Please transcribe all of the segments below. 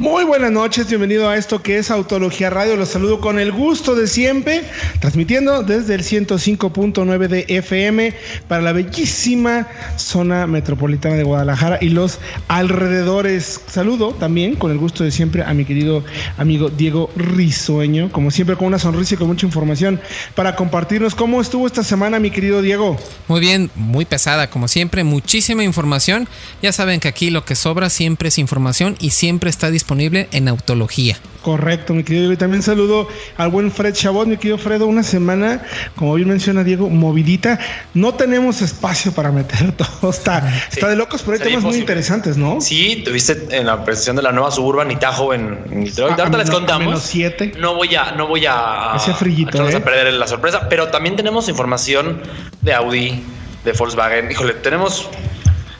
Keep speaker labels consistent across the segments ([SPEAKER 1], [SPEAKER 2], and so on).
[SPEAKER 1] Muy buenas noches, bienvenido a esto que es Autología Radio. Los saludo con el gusto de siempre, transmitiendo desde el 105.9 de FM para la bellísima zona metropolitana de Guadalajara y los alrededores. Saludo también con el gusto de siempre a mi querido amigo Diego Risueño, como siempre con una sonrisa y con mucha información para compartirnos cómo estuvo esta semana, mi querido Diego.
[SPEAKER 2] Muy bien, muy pesada, como siempre, muchísima información. Ya saben que aquí lo que sobra siempre es información y siempre está disponible disponible en Autología.
[SPEAKER 1] Correcto, mi querido. Y también saludo al buen Fred Chabot, mi querido Fredo. Una semana, como bien menciona Diego, movidita. No tenemos espacio para meter todo. Está, está de locos, pero hay temas muy interesantes, ¿no?
[SPEAKER 3] Sí, tuviste en la presentación de la nueva Suburban y Tajo en, Detroit. Ahorita les contamos.
[SPEAKER 1] siete.
[SPEAKER 3] No voy a, no voy a,
[SPEAKER 1] frillito,
[SPEAKER 3] a, ¿eh? a perder la sorpresa, pero también tenemos información de Audi, de Volkswagen. Híjole, tenemos.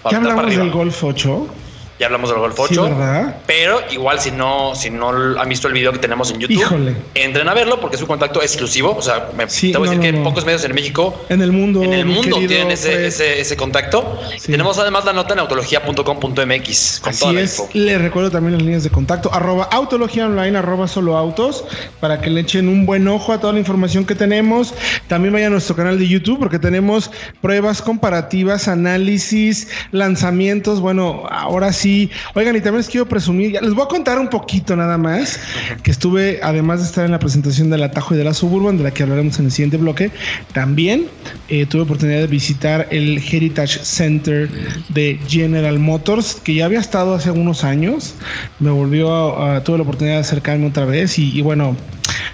[SPEAKER 1] ¿Qué hablamos del Golf 8?
[SPEAKER 3] Ya hablamos del Golf 8. pero igual si no, si no han visto el video que tenemos en YouTube, entren a verlo porque es un contacto exclusivo. O sea, me tengo que decir que pocos medios en México,
[SPEAKER 1] en el mundo,
[SPEAKER 3] en el mundo tienen ese, ese, contacto. Tenemos además la nota en autología.com.mx
[SPEAKER 1] con Así es. Les recuerdo también las líneas de contacto, arroba autología online, arroba solo autos, para que le echen un buen ojo a toda la información que tenemos. También vayan a nuestro canal de YouTube porque tenemos pruebas comparativas, análisis, lanzamientos. Bueno, ahora sí Oigan, y también les quiero presumir, les voy a contar un poquito nada más, que estuve, además de estar en la presentación del Atajo y de la Suburban, de la que hablaremos en el siguiente bloque, también eh, tuve oportunidad de visitar el Heritage Center de General Motors, que ya había estado hace algunos años. Me volvió a, tuve la oportunidad de acercarme otra vez y bueno,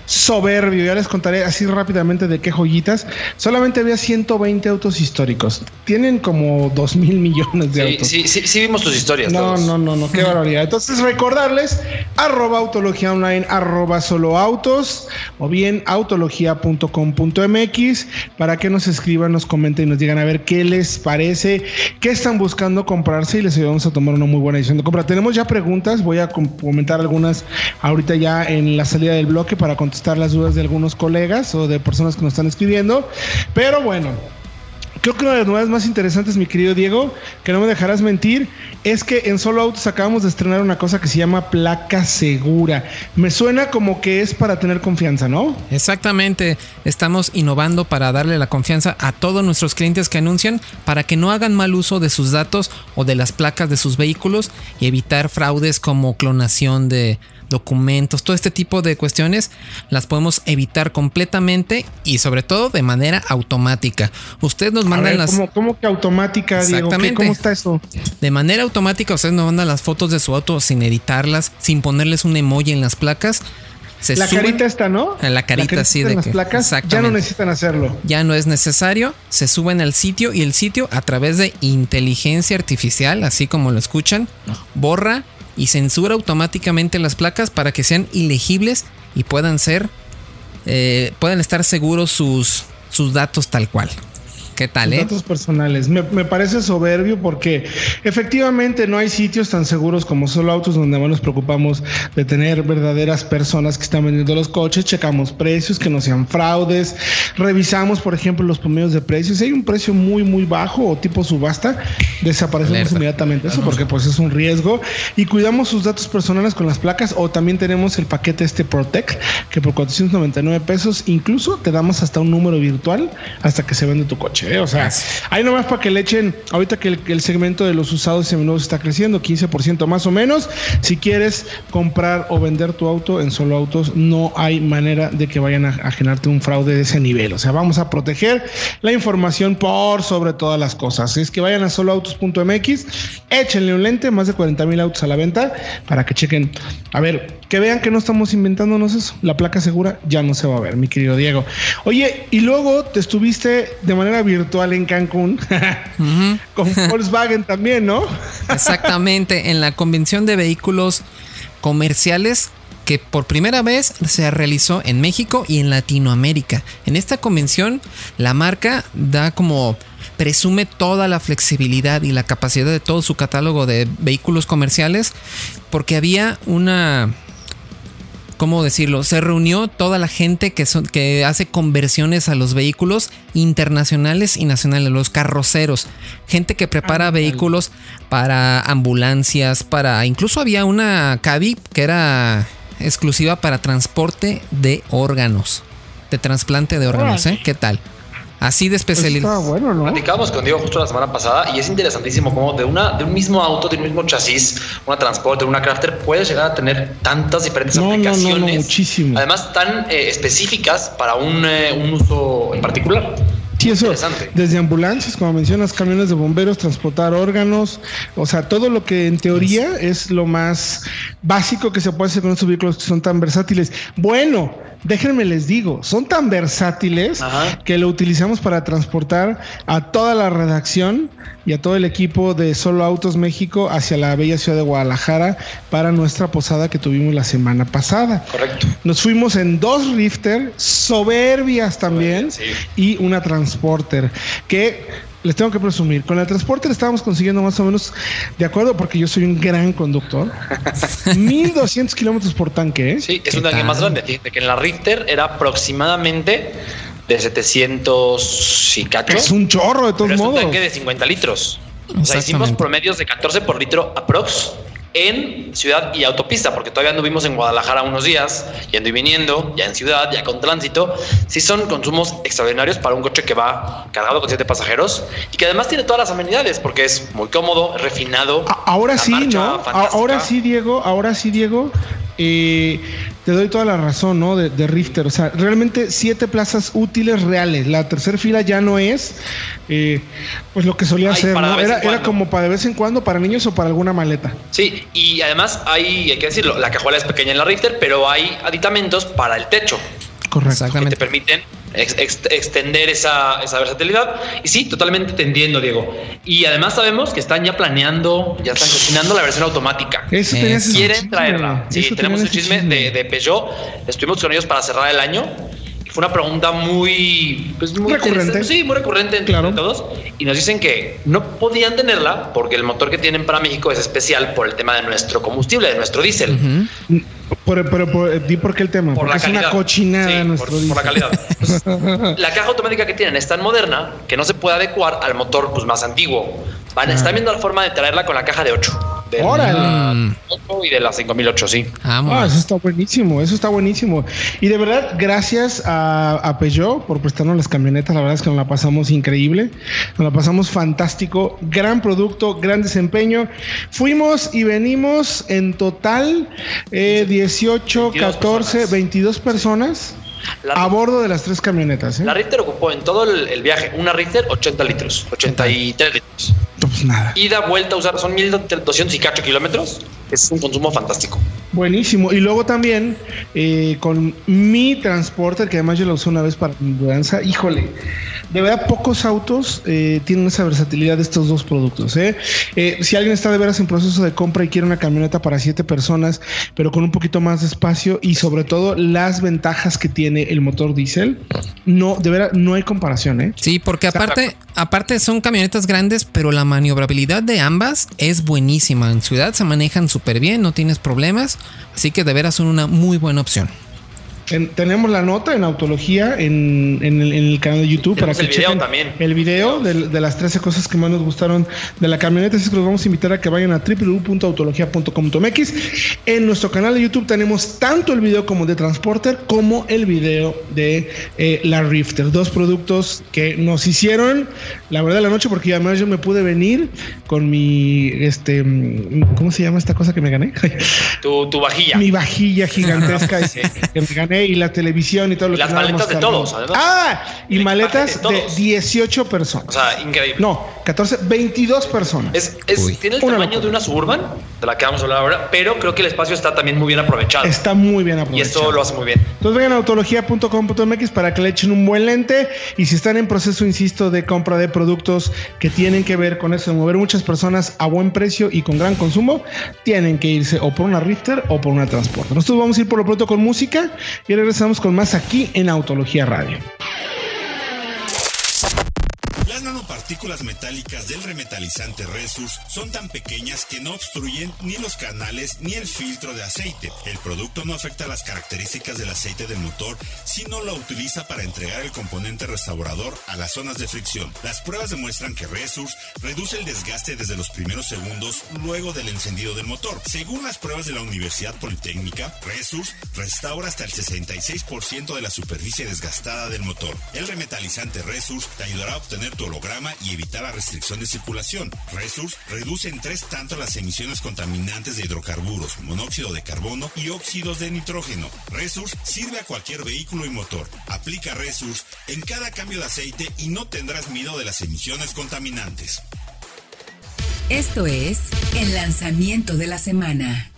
[SPEAKER 1] soberbio. Ya les contaré así rápidamente de qué joyitas. Solamente había 120 autos históricos. Tienen como 2 mil millones de autos.
[SPEAKER 3] Sí, sí, sí, vimos tus historias.
[SPEAKER 1] No, no, no, no, qué barbaridad. Entonces, recordarles arroba autología online, arroba solo autos o bien autología.com.mx para que nos escriban, nos comenten y nos digan a ver qué les parece, qué están buscando comprarse y les ayudamos a tomar una muy buena decisión de compra. Tenemos ya preguntas, voy a comentar algunas ahorita ya en la salida del bloque para contestar las dudas de algunos colegas o de personas que nos están escribiendo. Pero bueno, Creo que una de las novedades más interesantes, mi querido Diego, que no me dejarás mentir, es que en Solo Autos acabamos de estrenar una cosa que se llama placa segura. Me suena como que es para tener confianza, ¿no?
[SPEAKER 2] Exactamente. Estamos innovando para darle la confianza a todos nuestros clientes que anuncian para que no hagan mal uso de sus datos o de las placas de sus vehículos y evitar fraudes como clonación de documentos, todo este tipo de cuestiones las podemos evitar completamente y sobre todo de manera automática. Ustedes nos mandan las...
[SPEAKER 1] ¿cómo, que automática, Exactamente. ¿Cómo está eso?
[SPEAKER 2] De manera automática ustedes nos mandan las fotos de su auto sin editarlas, sin ponerles un emoji en las placas.
[SPEAKER 1] la carita está, ¿no?
[SPEAKER 2] La carita, sí de
[SPEAKER 1] las placas ya no necesitan hacerlo.
[SPEAKER 2] Ya no es necesario. Se suben al sitio y el sitio a través de inteligencia artificial, así como lo escuchan, borra y censura automáticamente las placas para que sean ilegibles y puedan ser, eh, puedan estar seguros sus, sus datos tal cual. ¿Qué tal, eh?
[SPEAKER 1] Datos personales. Me, parece soberbio porque efectivamente no hay sitios tan seguros como solo autos donde más nos preocupamos de tener verdaderas personas que están vendiendo los coches. Checamos precios, que no sean fraudes. Revisamos, por ejemplo, los promedios de precios. Si hay un precio muy, muy bajo o tipo subasta, desaparecemos inmediatamente eso porque pues es un riesgo. Y cuidamos sus datos personales con las placas o también tenemos el paquete este Protect que por 499 pesos incluso te damos hasta un número virtual hasta que se vende tu coche. ¿Eh? O sea, ahí nomás para que le echen, ahorita que el, segmento de los usados y seminuevos está creciendo, 15% más o menos. Si quieres comprar o vender tu auto en solo autos, no hay manera de que vayan a, a generarte un fraude de ese nivel. O sea, vamos a proteger la información por sobre todas las cosas. Es que vayan a soloautos.mx, échenle un lente, más de 40 mil autos a la venta, para que chequen. A ver, que vean que no estamos inventándonos eso. La placa segura ya no se va a ver, mi querido Diego. Oye, y luego te estuviste de manera virtual en Cancún con Volkswagen también, ¿no?
[SPEAKER 2] Exactamente, en la convención de vehículos comerciales que por primera vez se realizó en México y en Latinoamérica. En esta convención la marca da como presume toda la flexibilidad y la capacidad de todo su catálogo de vehículos comerciales porque había una ¿cómo decirlo? Se reunió toda la gente que, son, que hace conversiones a los vehículos internacionales y nacionales, los carroceros, gente que prepara vehículos para ambulancias, para... Incluso había una cabi que era exclusiva para transporte de órganos, de trasplante de órganos, ¿eh? ¿Qué tal? Así de especialidad.
[SPEAKER 3] Pues bueno, ¿no? Platicamos con Diego justo la semana pasada y es interesantísimo cómo de una de un mismo auto, de un mismo chasis, una transporte, una crafter puede llegar a tener tantas diferentes aplicaciones. No, muchísimo. Además tan eh, específicas para un, eh, un uso en particular.
[SPEAKER 1] Sí, eso. Desde ambulancias, como mencionas, camiones de bomberos, transportar órganos, o sea, todo lo que en teoría es lo más básico que se puede hacer con estos vehículos que son tan versátiles. Bueno, déjenme les digo, son tan versátiles que lo utilizamos para transportar a toda la redacción y a todo el equipo de Solo Autos México hacia la bella ciudad de Guadalajara para nuestra posada que tuvimos la semana pasada.
[SPEAKER 3] Correcto.
[SPEAKER 1] Nos fuimos en dos Rifter soberbias también y una Transporter que les tengo que presumir. Con la Transporter estábamos consiguiendo más o menos, de acuerdo, porque yo soy un gran conductor, 1200 kilómetros por tanque. ¿eh?
[SPEAKER 3] Sí, es un tanque más grande. Fíjate que en la Richter era aproximadamente de 700 y cacho.
[SPEAKER 1] Es un chorro de todos modos. Es
[SPEAKER 3] un tanque de 50 litros. O sea, hicimos promedios de 14 por litro aprox en ciudad y autopista, porque todavía anduvimos en Guadalajara unos días, yendo y viniendo, ya en ciudad, ya con tránsito. Sí son consumos extraordinarios para un coche que va cargado con siete pasajeros y que además tiene todas las amenidades, porque es muy cómodo, refinado.
[SPEAKER 1] Ahora sí, ¿no? Ahora sí, Diego, ahora sí, Diego. Eh, te doy toda la razón, ¿no? De, de, Rifter. O sea, realmente siete plazas útiles reales. La tercera fila ya no es eh, pues lo que solía ser, ¿no? Era, era, como para de vez en cuando para niños o para alguna maleta.
[SPEAKER 3] Sí, y además hay, hay que decirlo, la cajuela es pequeña en la Rifter, pero hay aditamentos para el techo.
[SPEAKER 1] Correcto.
[SPEAKER 3] Que te permiten extender esa, esa, versatilidad. Y sí, totalmente te entiendo, Diego. Y además sabemos que están ya planeando, ya están cocinando la versión automática.
[SPEAKER 1] Eso
[SPEAKER 3] Quieren traerla. Sí, tenemos un chisme, De, de, Peugeot. Estuvimos con ellos para cerrar el año. Una pregunta muy, pues muy
[SPEAKER 1] recurrente.
[SPEAKER 3] Sí, muy recurrente entre todos. Y nos dicen que no podían tenerla porque el motor que tienen para México es especial por el tema de nuestro combustible, de nuestro diésel.
[SPEAKER 1] Pero, por, di por qué el tema. Por Porque es una cochinada nuestro
[SPEAKER 3] por, la calidad. la caja automática que tienen es tan moderna que no se puede adecuar al motor pues, más antiguo. Van, Están viendo la forma de traerla con la caja de 8. De
[SPEAKER 1] ¡Órale!
[SPEAKER 3] y de la 5008, sí.
[SPEAKER 1] Ah, eso está buenísimo, eso está buenísimo. Y de verdad, gracias a, a, Peugeot por prestarnos las camionetas. La verdad es que nos la pasamos increíble, nos la pasamos fantástico. Gran producto, gran desempeño. Fuimos y venimos en total eh, 18, 14, 22 personas a bordo de las tres camionetas. ¿eh?
[SPEAKER 3] La Richter ocupó en todo el, viaje una Richter 80 litros, 83 litros.
[SPEAKER 1] Pues nada.
[SPEAKER 3] Ida, vuelta usar, son 1200 y cacho kilómetros. Es un consumo fantástico.
[SPEAKER 1] Buenísimo. Y luego también eh, con mi transporter, que además yo lo usé una vez para mi mudanza. Híjole, de verdad pocos autos eh, tienen esa versatilidad de estos dos productos. ¿eh? ¿eh? si alguien está de veras en proceso de compra y quiere una camioneta para siete personas, pero con un poquito más de espacio y sobre todo las ventajas que tiene el motor diésel, no, de veras no hay comparación. ¿eh?
[SPEAKER 2] Sí, porque aparte, aparte son camionetas grandes, pero la maniobrabilidad de ambas es buenísima. En ciudad se manejan súper bien, no tienes problemas, así que de veras son una muy buena opción
[SPEAKER 1] tenemos la nota en Autología en, el, canal de YouTube
[SPEAKER 3] para que el video también.
[SPEAKER 1] el video de, las 13 cosas que más nos gustaron de la camioneta. Así que los vamos a invitar a que vayan a www.autologia.com.mx. En nuestro canal de YouTube tenemos tanto el video como de Transporter como el video de eh, la Rifter. Dos productos que nos hicieron, la verdad, la noche, porque además yo me pude venir con mi, este, ¿cómo se llama esta cosa que me gané?
[SPEAKER 3] tu, tu vajilla.
[SPEAKER 1] Mi vajilla gigantesca que me gané y la televisión y todo lo
[SPEAKER 3] Las maletas de todos,
[SPEAKER 1] Ah, y maletas de, 18 personas.
[SPEAKER 3] O sea, increíble.
[SPEAKER 1] No, 14, 22 personas.
[SPEAKER 3] Es, tiene el tamaño de una Suburban, de la que vamos a hablar ahora, pero creo que el espacio está también muy bien aprovechado.
[SPEAKER 1] Está muy bien aprovechado.
[SPEAKER 3] Y esto lo hace muy bien.
[SPEAKER 1] Entonces vengan a autología.com.mx para que le echen un buen lente y si están en proceso, insisto, de compra de productos que tienen que ver con eso, de mover muchas personas a buen precio y con gran consumo, tienen que irse o por una Rifter o por una Transporte. Nosotros vamos a ir por lo pronto con música y regresamos con más aquí en Autología Radio.
[SPEAKER 4] Partículas metálicas del remetalizante Resus son tan pequeñas que no obstruyen ni los canales ni el filtro de aceite. El producto no afecta las características del aceite del motor, sino lo utiliza para entregar el componente restaurador a las zonas de fricción. Las pruebas demuestran que Resus reduce el desgaste desde los primeros segundos luego del encendido del motor. Según las pruebas de la Universidad Politécnica, Resus restaura hasta el 66% de la superficie desgastada del motor. El remetalizante Resus te ayudará a obtener tu holograma y evitar la restricción de circulación. Resus reduce en tres tanto las emisiones contaminantes de hidrocarburos, monóxido de carbono y óxidos de nitrógeno. Resus sirve a cualquier vehículo y motor. Aplica Resus en cada cambio de aceite y no tendrás miedo de las emisiones contaminantes.
[SPEAKER 5] Esto es el lanzamiento de la semana.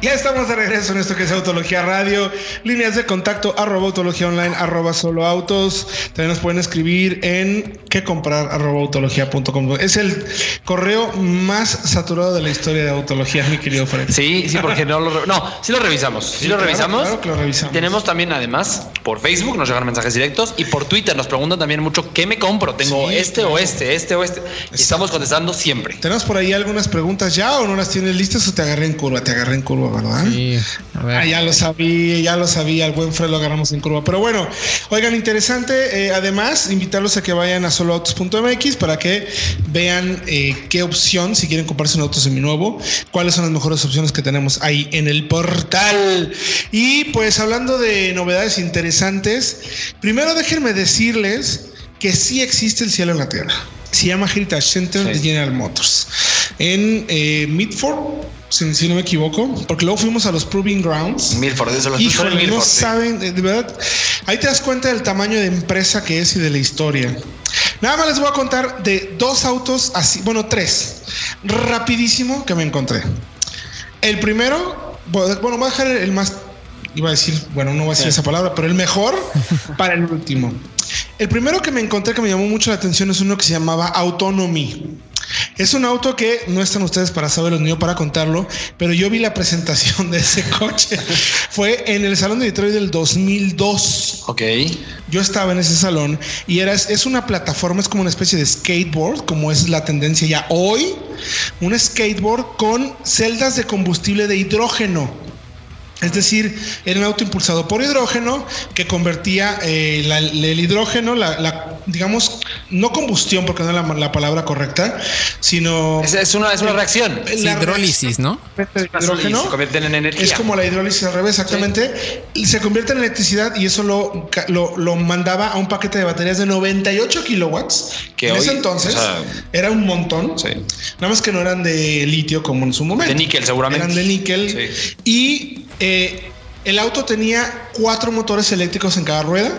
[SPEAKER 1] Ya estamos de regreso en esto que es Autología Radio. Líneas de contacto arroba autología online arroba solo autos. También nos pueden escribir en qué comprar arroba autología.com. Es el correo más saturado de la historia de autología, mi querido Fred.
[SPEAKER 3] Sí, sí, porque no lo, no, sí lo revisamos. Sí, lo revisamos.
[SPEAKER 1] Claro que lo revisamos.
[SPEAKER 3] Tenemos también, además, por Facebook nos llegan mensajes directos y por Twitter nos preguntan también mucho qué me compro. Tengo
[SPEAKER 1] Sí,
[SPEAKER 3] este
[SPEAKER 1] claro.
[SPEAKER 3] o este, este o este. Y estamos contestando siempre.
[SPEAKER 1] Tenemos por ahí algunas preguntas ya o no las tienes listas o te agarré en curva. Te agarré en curva, ¿verdad?
[SPEAKER 2] Sí, a ver.
[SPEAKER 1] Ah, ya lo sabía, ya lo sabía, al buen Fred lo agarramos en curva. Pero bueno, oigan, interesante. eh, además, invitarlos a que vayan a soloautos.mx para que vean eh, qué opción, si quieren comprarse un auto seminuevo, cuáles son las mejores opciones que tenemos ahí en el portal. Y pues hablando de novedades interesantes, primero déjenme decirles que sí existe el cielo en la tierra. Se llama Heritage Center de General Motors en eh, Midford, si, si no me equivoco, porque luego fuimos a los Proving Grounds.
[SPEAKER 3] Milford, eso lo
[SPEAKER 1] Híjole,
[SPEAKER 3] en
[SPEAKER 1] no
[SPEAKER 3] Milford, sí.
[SPEAKER 1] saben, de de verdad. Ahí te das cuenta del tamaño de empresa que es y de la historia. Nada más les voy a contar de dos autos así, bueno, tres, rapidísimo que me encontré. El primero, bueno, voy a dejar el más, iba a decir, bueno, no voy a decir esa palabra, pero el mejor para el último. El primero que me encontré que me llamó mucho la atención es uno que se llamaba Autonomy. Es un auto que no están ustedes para saberlo ni yo para contarlo, pero yo vi la presentación de ese coche. Fue en el Salón de Detroit del 2002.
[SPEAKER 3] Ok.
[SPEAKER 1] Yo estaba en ese salón y era, es una plataforma, es como una especie de skateboard, como es la tendencia ya hoy. Un skateboard con celdas de combustible de hidrógeno. Es decir, era un auto impulsado por hidrógeno que convertía eh, la- el hidrógeno, la, la, digamos, no combustión, porque no es la, la palabra correcta, sino
[SPEAKER 3] Es, es una, es una reacción.
[SPEAKER 2] Es
[SPEAKER 1] la
[SPEAKER 2] hidrólisis, ¿no?
[SPEAKER 1] hidrógeno.
[SPEAKER 3] se convierten en energía.
[SPEAKER 1] Es como la hidrólisis al revés, exactamente. Y se convierte en electricidad y eso lo, lo, lo mandaba a un paquete de baterías de 98 kilowatts.
[SPEAKER 3] Que
[SPEAKER 1] en
[SPEAKER 3] hoy,
[SPEAKER 1] ese entonces
[SPEAKER 3] o sea,
[SPEAKER 1] era un montón.
[SPEAKER 3] Sí.
[SPEAKER 1] Nada más que no eran de litio como en su momento.
[SPEAKER 3] De níquel, seguramente.
[SPEAKER 1] Eran de níquel.
[SPEAKER 3] Sí.
[SPEAKER 1] Y eh, el auto tenía cuatro motores eléctricos en cada rueda.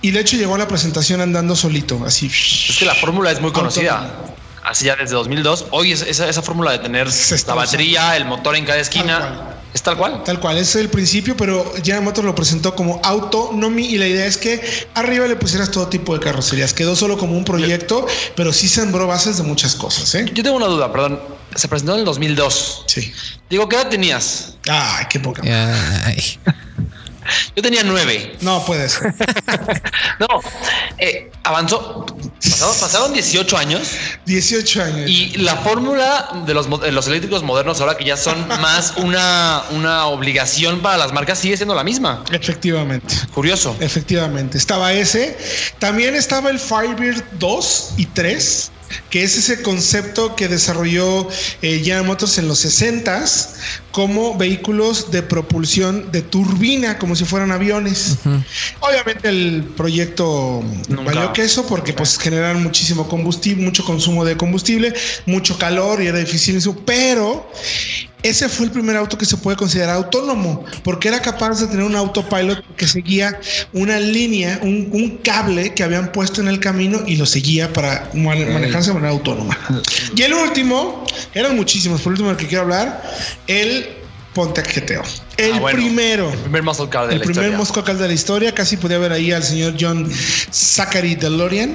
[SPEAKER 1] Y de hecho llegó a la presentación andando solito, así.
[SPEAKER 3] Es que la fórmula es muy conocida. Así ya desde 2002. Hoy es- esa, esa fórmula de tener la batería, el motor en cada esquina. Es tal cual.
[SPEAKER 1] Tal cual, ese es el principio, pero General Motors lo presentó como Autonomy y la idea es que arriba le pusieras todo tipo de carrocerías. Quedó solo como un proyecto, pero sí sembró bases de muchas cosas, ¿eh?
[SPEAKER 3] Yo tengo una duda, perdón. Se presentó en el 2002.
[SPEAKER 1] Sí.
[SPEAKER 3] Digo, ¿qué edad tenías?
[SPEAKER 1] Ay, qué poca.
[SPEAKER 2] Ay.
[SPEAKER 3] Yo tenía nueve.
[SPEAKER 1] No puede ser.
[SPEAKER 3] No, eh, avanzó. Pasaron, pasaron 18 años
[SPEAKER 1] 18 años.
[SPEAKER 3] y la fórmula de los, de los eléctricos modernos, ahora que ya son más una, una obligación para las marcas, sigue siendo la misma.
[SPEAKER 1] Efectivamente.
[SPEAKER 3] Curioso.
[SPEAKER 1] Efectivamente. Estaba ese. También estaba el Firebird 2 y 3, que es ese concepto que desarrolló eh, General Motors en los 60s como vehículos de propulsión de turbina, como si fueran aviones. Obviamente el proyecto
[SPEAKER 3] Nunca.
[SPEAKER 1] valió queso porque pues generan muchísimo combustible, mucho consumo de combustible, mucho calor y era difícil eso, pero ese fue el primer auto que se puede considerar autónomo, porque era capaz de tener un autopilot que seguía una línea, un, un cable que habían puesto en el camino y lo seguía para mane- manejarse de manera autónoma. Y el último, eran muchísimos, por el último del que quiero hablar, el Pontiac GTO. El
[SPEAKER 3] Ah, bueno.
[SPEAKER 1] primero.
[SPEAKER 3] El primer muscle car de
[SPEAKER 1] El
[SPEAKER 3] la
[SPEAKER 1] primer
[SPEAKER 3] historia.
[SPEAKER 1] Moscow Car de la historia, casi podía ver ahí al señor John Zachary DeLorean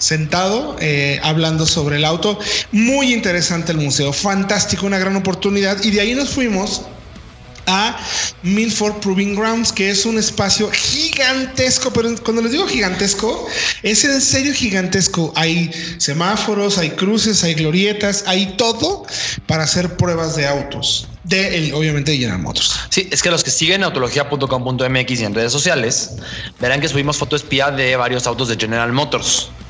[SPEAKER 1] sentado eh, hablando sobre el auto. Muy interesante el museo, fantástico, una gran oportunidad. Y de ahí nos fuimos a Milford Proving Grounds, que es un espacio gigantesco, pero cuando les digo gigantesco, es en serio gigantesco. Hay semáforos, hay cruces, hay glorietas, hay todo para hacer pruebas de autos. De obviamente General Motors.
[SPEAKER 3] Sí, es que los que siguen autología.com.mx y en redes sociales verán que subimos foto espía de varios autos de General Motors.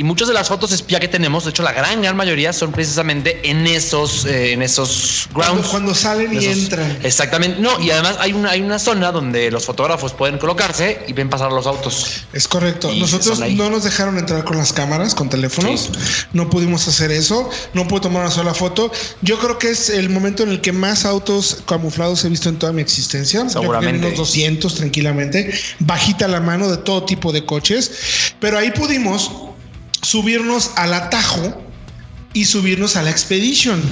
[SPEAKER 3] Y muchas de las fotos espía que tenemos, de hecho la gran gran mayoría son precisamente en esos eh, en esos grounds
[SPEAKER 1] cuando, salen y entran.
[SPEAKER 3] Exactamente. No, y además hay una hay una zona donde los fotógrafos pueden colocarse y ven pasar los autos.
[SPEAKER 1] Es correcto. Nosotros no nos dejaron entrar con las cámaras, con teléfonos. No pudimos hacer eso. No pude tomar una sola foto. Yo creo que es el momento en el que más autos camuflados he visto en toda mi existencia.
[SPEAKER 3] Seguramente.
[SPEAKER 1] Unos 200 tranquilamente. Bajita la mano de todo tipo de coches. Pero ahí pudimos subirnos al atajo y subirnos a la Expedition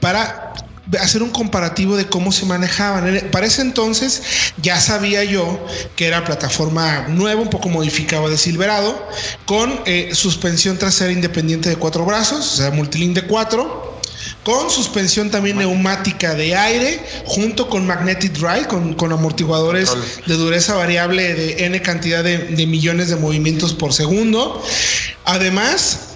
[SPEAKER 1] para hacer un comparativo de cómo se manejaban. Para ese entonces ya sabía yo que era plataforma nueva, un poco modificada de Silverado, con eh, suspensión trasera independiente de cuatro brazos, o sea, multilink de cuatro con suspensión también neumática de aire, junto con magnetic drive, con, amortiguadores de dureza variable de n cantidad de, millones de movimientos por segundo. Además,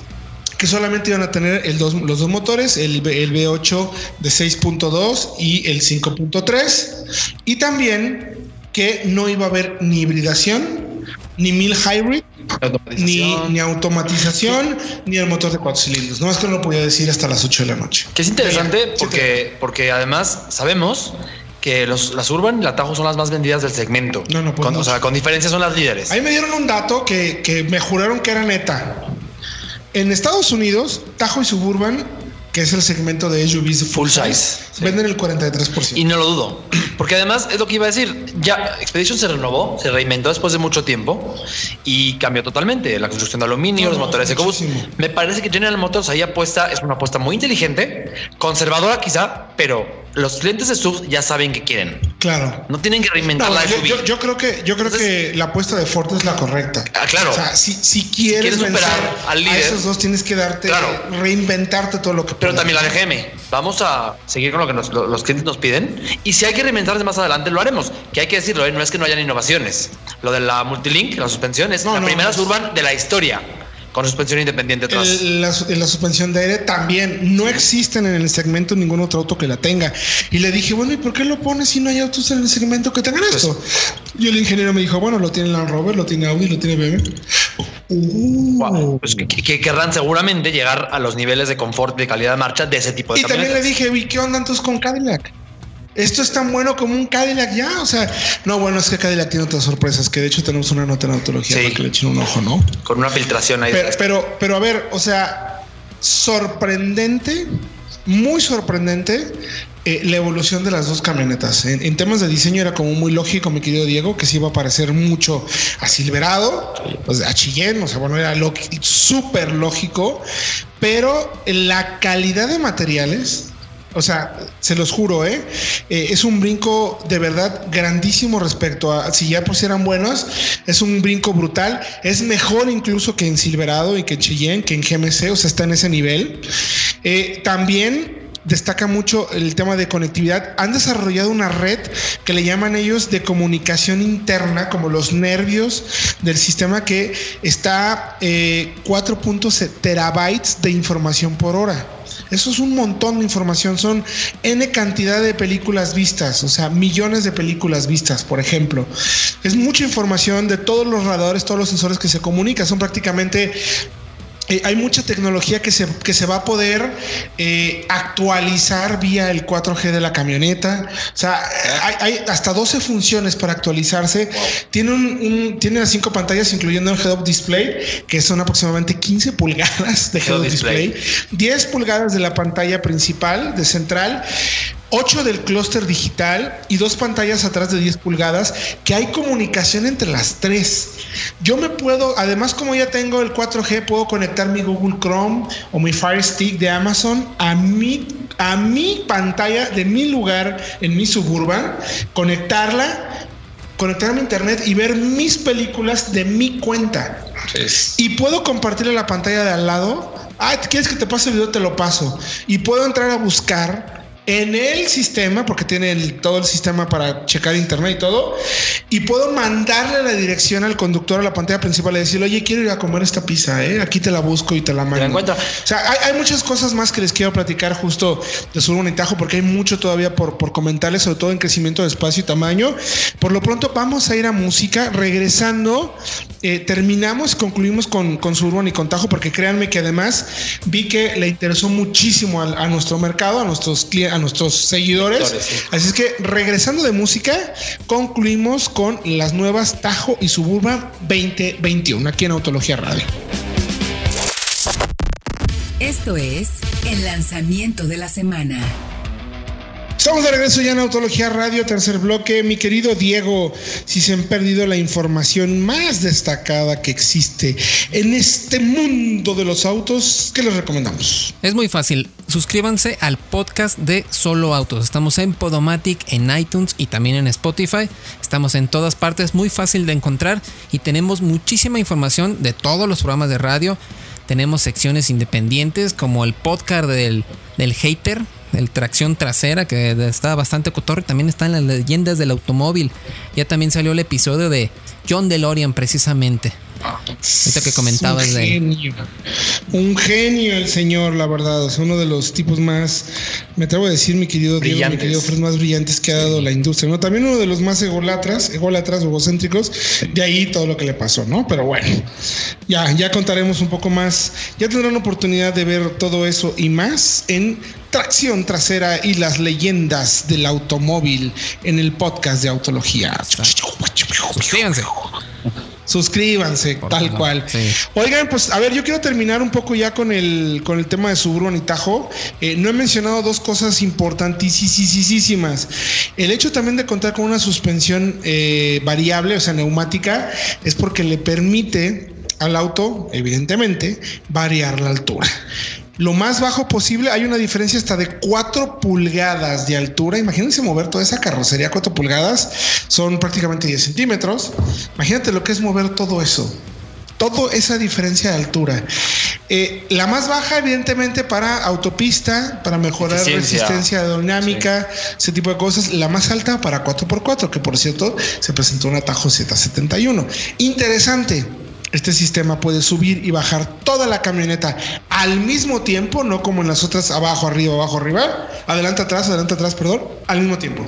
[SPEAKER 1] que solamente iban a tener los dos motores, el, el V8 de 6.2 y el 5.3. Y también que no iba a haber ni hibridación, ni mil hybrid, ni, ni, automatización, ni el motor de cuatro cilindros. No es que no lo podía decir hasta las 8 de la noche.
[SPEAKER 3] Que es interesante porque, porque además sabemos que los, las Urban y la Tajo son las más vendidas del segmento. No, no, pues con, O sea, con diferencia son las líderes.
[SPEAKER 1] Ahí me dieron un dato que, que me juraron que era neta. En Estados Unidos, Tajo y Suburban que es el segmento de SUVs
[SPEAKER 3] full, size,
[SPEAKER 1] venden el 43%.
[SPEAKER 3] Y no lo dudo, porque además es lo que iba a decir, ya Expedition se renovó, se reinventó después de mucho tiempo y cambió totalmente la construcción de aluminio, los motores de. Me parece que General Motors ahí apuesta, es una apuesta muy inteligente, conservadora quizá, pero los clientes de SUV ya saben que quieren.
[SPEAKER 1] Claro.
[SPEAKER 3] No tienen que reinventar la
[SPEAKER 1] yo, yo, creo que yo creo que la apuesta de Ford es la correcta.
[SPEAKER 3] Ah, claro.
[SPEAKER 1] O sea, si, si quieres, superar al líder, a esos dos tienes que darte reinventarte todo lo que
[SPEAKER 3] Pero también la de GM. Vamos a seguir con lo que los clientes nos piden y si hay que reinventarse más adelante lo haremos. Que hay que decirlo, ¿eh? no es que no hayan innovaciones. Lo de la multilink, la suspensión es la primera Urban de la historia con suspensión independiente atrás.
[SPEAKER 1] la, suspensión de aire también. No existen en el segmento ningún otro auto que la tenga. Y le dije, bueno, ¿y por qué lo pones si no hay autos en el segmento que tengan pues esto? Y el ingeniero me dijo, bueno, lo tiene Land Rover, lo tiene Audi, lo tiene BMW.
[SPEAKER 3] Uh. Pues que, querrán seguramente llegar a los niveles de confort, de calidad de marcha de ese tipo de
[SPEAKER 1] Y también le dije, ¿y qué onda entonces con Cadillac? Esto es tan bueno como un Cadillac ya. O sea, no, bueno, es que Cadillac tiene otras sorpresas, que de hecho tenemos una nota en autología para que le echen un ojo, ¿no?
[SPEAKER 3] Con una filtración ahí.
[SPEAKER 1] Pero, pero, pero a ver, o sea, sorprendente, muy sorprendente eh, la evolución de las dos camionetas. En, temas de diseño era como muy lógico, mi querido Diego, que se iba a parecer mucho a Silverado, pues a Chillén, o sea, bueno, era súper lógico, pero la calidad de materiales o sea, se los juro, ¿eh? ¿eh? Es un brinco de verdad grandísimo respecto a si ya pues eran buenos. Es un brinco brutal. Es mejor incluso que en Silverado y que en Cheyenne, que en GMC. O sea, está en ese nivel. Eh, también destaca mucho el tema de conectividad. Han desarrollado una red que le llaman ellos de comunicación interna, como los nervios del sistema que está eh, 4.7 terabytes de información por hora. Eso es un montón de información, son N cantidad de películas vistas, o sea, millones de películas vistas, por ejemplo. Es mucha información de todos los radares, todos los sensores que se comunican, son prácticamente eh, hay mucha tecnología que se, que se va a poder eh, actualizar vía el 4G de la camioneta. O sea, hay, hasta 12 funciones para actualizarse. Tiene, un, tiene las cinco pantallas, incluyendo el head-up display, que son aproximadamente 15 pulgadas de head-up display. 10 pulgadas de la pantalla principal, de central. 8 del clúster digital y dos pantallas atrás de 10 pulgadas, que hay comunicación entre las tres. Yo me puedo, además como ya tengo el 4G, puedo conectar mi Google Chrome o mi Fire Stick de Amazon a mi, a mi pantalla de mi lugar en mi suburban, conectarla conectarme a internet y ver mis películas de mi cuenta. Y puedo compartirle la pantalla de al lado. Ah, ¿quieres que te pase el video? Te lo paso. Y puedo entrar a buscar en el sistema, porque tiene todo el sistema para checar internet y todo, y puedo mandarle la dirección al conductor a la pantalla principal y decirle, oye, quiero ir a comer esta pizza, ¿eh? aquí te la busco y te la mando.
[SPEAKER 3] encuentro.
[SPEAKER 1] O sea, hay, muchas cosas más que les quiero platicar justo de su y Tajo, porque hay mucho todavía por, por comentarles, sobre todo en crecimiento de espacio y tamaño. Por lo pronto, vamos a ir a música. Regresando, eh, terminamos, concluimos con, con Suburban y con Tajo, porque créanme que además vi que le interesó muchísimo a, nuestro mercado, a nuestros, a nuestros seguidores. Así es que regresando de música, concluimos con las nuevas Tajo y Suburban 2021 aquí en Autología Radio.
[SPEAKER 5] Esto es el lanzamiento de la semana.
[SPEAKER 1] Estamos de regreso ya en Autología Radio, tercer bloque. Mi querido Diego, si se han perdido la información más destacada que existe en este mundo de los autos, ¿qué les recomendamos?
[SPEAKER 2] Es muy fácil. Suscríbanse al podcast de Solo Autos. Estamos en Podomatic, en iTunes y también en Spotify. Estamos en todas partes, muy fácil de encontrar y tenemos muchísima información de todos los programas de radio. Tenemos secciones independientes como el podcast del, del hater, el tracción trasera, que está bastante cotorre. También está en las leyendas del automóvil. Ya también salió el episodio de John DeLorean, precisamente. Ahorita que comentabas
[SPEAKER 1] un genio, Un genio el señor, la verdad. Es uno de los tipos más, me atrevo a decir, mi querido Diego, mi querido Fred, más brillantes que ha dado la industria. ¿no? También uno de los más egolatras, egolatras, egocéntricos. De ahí todo lo que le pasó, ¿no? Pero bueno, ya, ya contaremos un poco más. Ya tendrán oportunidad de ver todo eso y más en tracción trasera y las leyendas del automóvil en el podcast de Autología.
[SPEAKER 2] Suscríbanse.
[SPEAKER 1] Suscríbanse, tal cual. Oigan, pues a ver, yo quiero terminar un poco ya con el, con el tema de Suburban y Tajo. Eh, no he mencionado dos cosas importantísimas. El hecho también de contar con una suspensión eh, variable, o sea, neumática, es porque le permite al auto, evidentemente, variar la altura lo más bajo posible. Hay una diferencia hasta de 4 pulgadas de altura. Imagínense mover toda esa carrocería 4 pulgadas. Son prácticamente 10 centímetros. Imagínate lo que es mover todo eso. Toda esa diferencia de altura. Eh, la más baja, evidentemente, para autopista, para mejorar resistencia dinámica, ese tipo de cosas. La más alta para 4x4, que por cierto se presentó un atajo Z71. Interesante este sistema puede subir y bajar toda la camioneta al mismo tiempo, no como en las otras abajo, arriba, abajo, arriba, adelante, atrás, adelante, atrás, perdón, al mismo tiempo.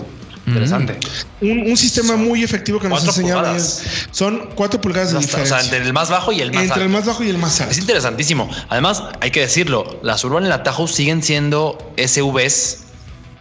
[SPEAKER 3] Interesante.
[SPEAKER 1] Un, sistema muy efectivo que nos enseñaron. Son cuatro pulgadas de diferencia.
[SPEAKER 3] O sea, entre el más bajo y el más
[SPEAKER 1] Entre el más bajo y el más alto.
[SPEAKER 3] Es interesantísimo. Además, hay que decirlo, las Urban y la Tahoe siguen siendo SUVs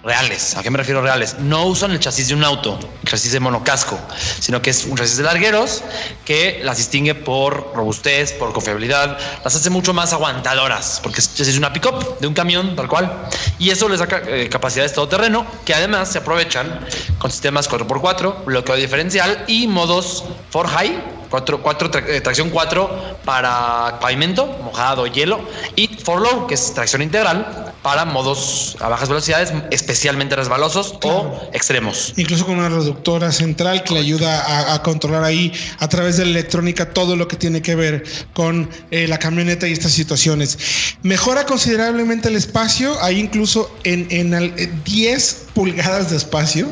[SPEAKER 3] reales. ¿A qué me refiero reales? No usan el chasis de un auto, el chasis de monocasco, sino que es un chasis de largueros que las distingue por robustez, por confiabilidad, las hace mucho más aguantadoras, porque es una pick-up de un camión tal cual. Y eso les da eh, capacidades todoterreno que además se aprovechan con sistemas 4x4, bloqueo diferencial y modos for high 4, eh, tracción 4 para pavimento, mojado, hielo, y for low, que es tracción integral para modos a bajas velocidades, especialmente resbalosos o extremos.
[SPEAKER 1] Incluso con una reductora central que le ayuda a, controlar ahí a través de la electrónica todo lo que tiene que ver con eh, la camioneta y estas situaciones. Mejora considerablemente el espacio, hay incluso en, en 10 pulgadas de espacio,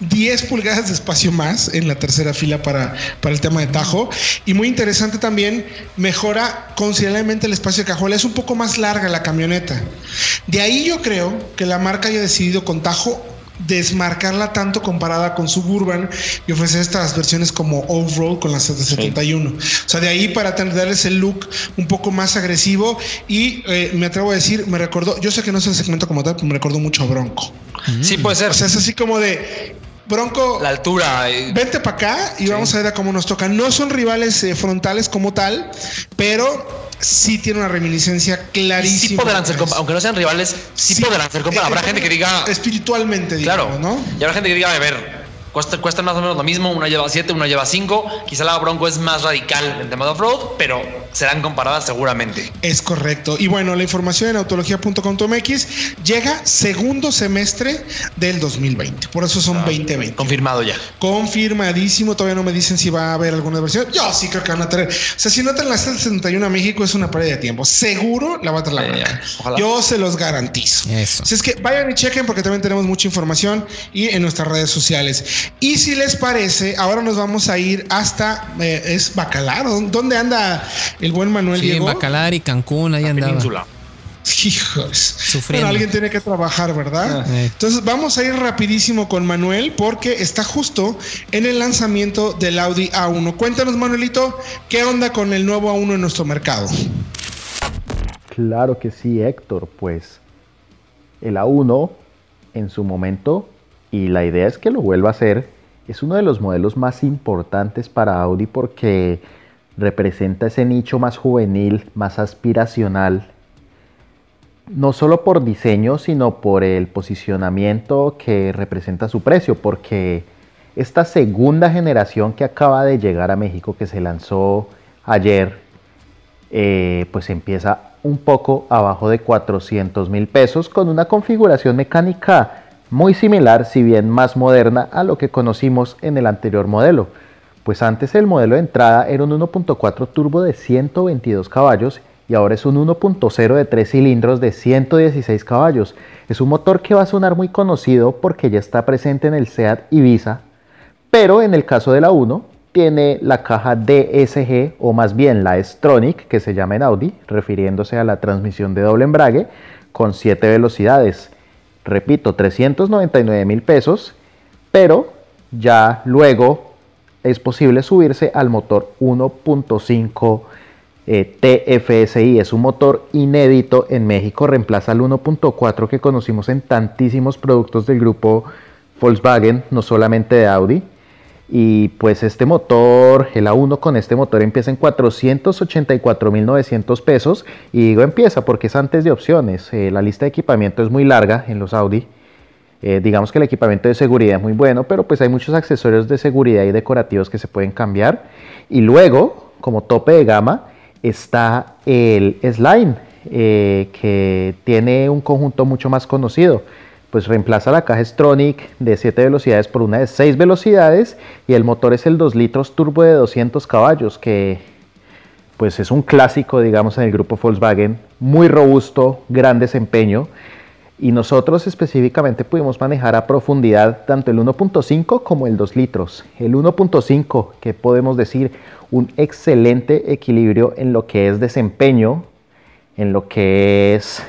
[SPEAKER 1] 10 pulgadas de espacio más en la tercera fila para, para el tema de y muy interesante también, mejora considerablemente el espacio de cajuela. Es un poco más larga la camioneta. De ahí yo creo que la marca haya decidido con Tajo desmarcarla tanto comparada con Suburban y ofrecer estas versiones como off-road con la Z71. O sea, de ahí para darles el look un poco más agresivo y eh, me atrevo a decir, me recordó, yo sé que no es el segmento como tal, pero me recordó mucho a Bronco.
[SPEAKER 3] Sí, puede ser.
[SPEAKER 1] O sea, es así como de Bronco.
[SPEAKER 3] La altura.
[SPEAKER 1] Vente para acá y vamos a ver a cómo nos toca. No son rivales eh, frontales como tal, pero sí tiene una reminiscencia clarísima. Sí
[SPEAKER 3] podrán ser aunque no sean rivales, sí, podrán ser compa. Habrá gente que diga.
[SPEAKER 1] Espiritualmente, digamos,
[SPEAKER 3] claro, ¿no? Y habrá gente que diga, a ver, Cuesta, cuesta más o menos lo mismo, una lleva 7, una lleva 5. Quizá la Bronco es más radical en tema de off-road, pero serán comparadas seguramente.
[SPEAKER 1] Es correcto. Y bueno, la información en autología.com.mx llega segundo semestre del 2020. Por eso son 2020.
[SPEAKER 3] Ah, confirmado ya.
[SPEAKER 1] Confirmadísimo. Todavía no me dicen si va a haber alguna versión. Yo sí creo que van a tener. O sea, si no traen la 71 a México, es una pérdida de tiempo. Seguro la va a traer la marca. Yo se los garantizo. Eso. Así es que vayan y chequen porque también tenemos mucha información y en nuestras redes sociales. Y si les parece, ahora nos vamos a ir hasta eh, es Bacalar. ¿Dónde anda el buen Manuel
[SPEAKER 2] sí,
[SPEAKER 1] Diego?
[SPEAKER 2] Bacalar y Cancún, ahí andaba. Península.
[SPEAKER 1] Hijos. Sufriendo. Bueno, alguien tiene que trabajar, ¿verdad? Ah, Entonces vamos a ir rapidísimo con Manuel porque está justo en el lanzamiento del Audi A1. Cuéntanos, Manuelito, ¿qué onda con el nuevo A1 en nuestro mercado?
[SPEAKER 6] Claro que sí, Héctor. Pues el A1 en su momento y la idea es que lo vuelva a hacer. Es uno de los modelos más importantes para Audi porque representa ese nicho más juvenil, más aspiracional, no solo por diseño, sino por el posicionamiento que representa su precio, porque esta segunda generación que acaba de llegar a México, que se lanzó ayer, eh, pues empieza un poco abajo de 400 mil pesos con una configuración mecánica muy similar, si bien más moderna, a lo que conocimos en el anterior modelo. Pues antes el modelo de entrada era un 1.4 turbo de 122 caballos y ahora es un 1.0 de 3 cilindros de 116 caballos. Es un motor que va a sonar muy conocido porque ya está presente en el Seat Ibiza, pero en el caso de la 1 tiene la caja DSG o más bien la S-Tronic que se llama en Audi, refiriéndose a la transmisión de doble embrague con 7 velocidades repito, 399 mil pesos, pero ya luego es posible subirse al motor 1.5 eh, TFSI. Es un motor inédito en México, reemplaza al 1.4 que conocimos en tantísimos productos del grupo Volkswagen, no solamente de Audi. Y pues este motor, el A1 con este motor empieza en 484.900 pesos. Y digo empieza porque es antes de opciones. Eh, la lista de equipamiento es muy larga en los Audi. Eh, digamos que el equipamiento de seguridad es muy bueno, pero pues hay muchos accesorios de seguridad y decorativos que se pueden cambiar. Y luego, como tope de gama, está el Slime, eh, que tiene un conjunto mucho más conocido. Pues reemplaza la caja Stronic de 7 velocidades por una de 6 velocidades y el motor es el 2 litros turbo de 200 caballos que pues es un clásico digamos en el grupo Volkswagen, muy robusto, gran desempeño y nosotros específicamente pudimos manejar a profundidad tanto el 1.5 como el 2 litros. El 1.5 que podemos decir un excelente equilibrio en lo que es desempeño, en lo que es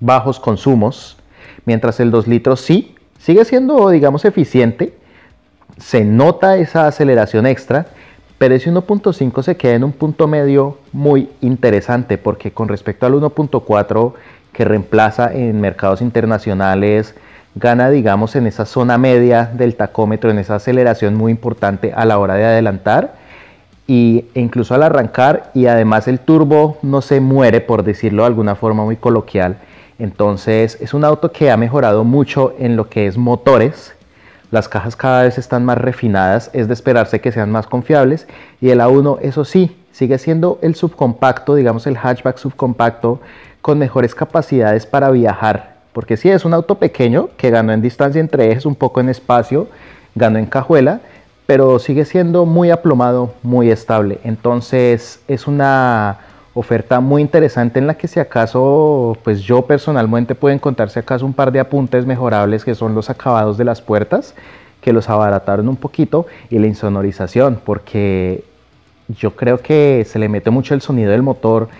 [SPEAKER 6] bajos consumos, Mientras el 2 litros sí, sigue siendo, digamos, eficiente, se nota esa aceleración extra, pero ese 1.5 se queda en un punto medio muy interesante porque con respecto al 1.4 que reemplaza en mercados internacionales, gana digamos en esa zona media del tacómetro, en esa aceleración muy importante a la hora de adelantar y, e incluso al arrancar y además el turbo no se muere por decirlo de alguna forma muy coloquial entonces es un auto que ha mejorado mucho en lo que es motores. Las cajas cada vez están más refinadas, es de esperarse que sean más confiables. Y el A1, eso sí, sigue siendo el subcompacto, digamos el hatchback subcompacto, con mejores capacidades para viajar. Porque sí, es un auto pequeño que ganó en distancia entre ejes, un poco en espacio, ganó en cajuela, pero sigue siendo muy aplomado, muy estable. Entonces es una oferta muy interesante en la que si acaso, pues yo personalmente puedo encontrarse acaso un par de apuntes mejorables que son los acabados de las puertas, que los abarataron un poquito, y la insonorización, porque yo creo que se le mete mucho el sonido del motor,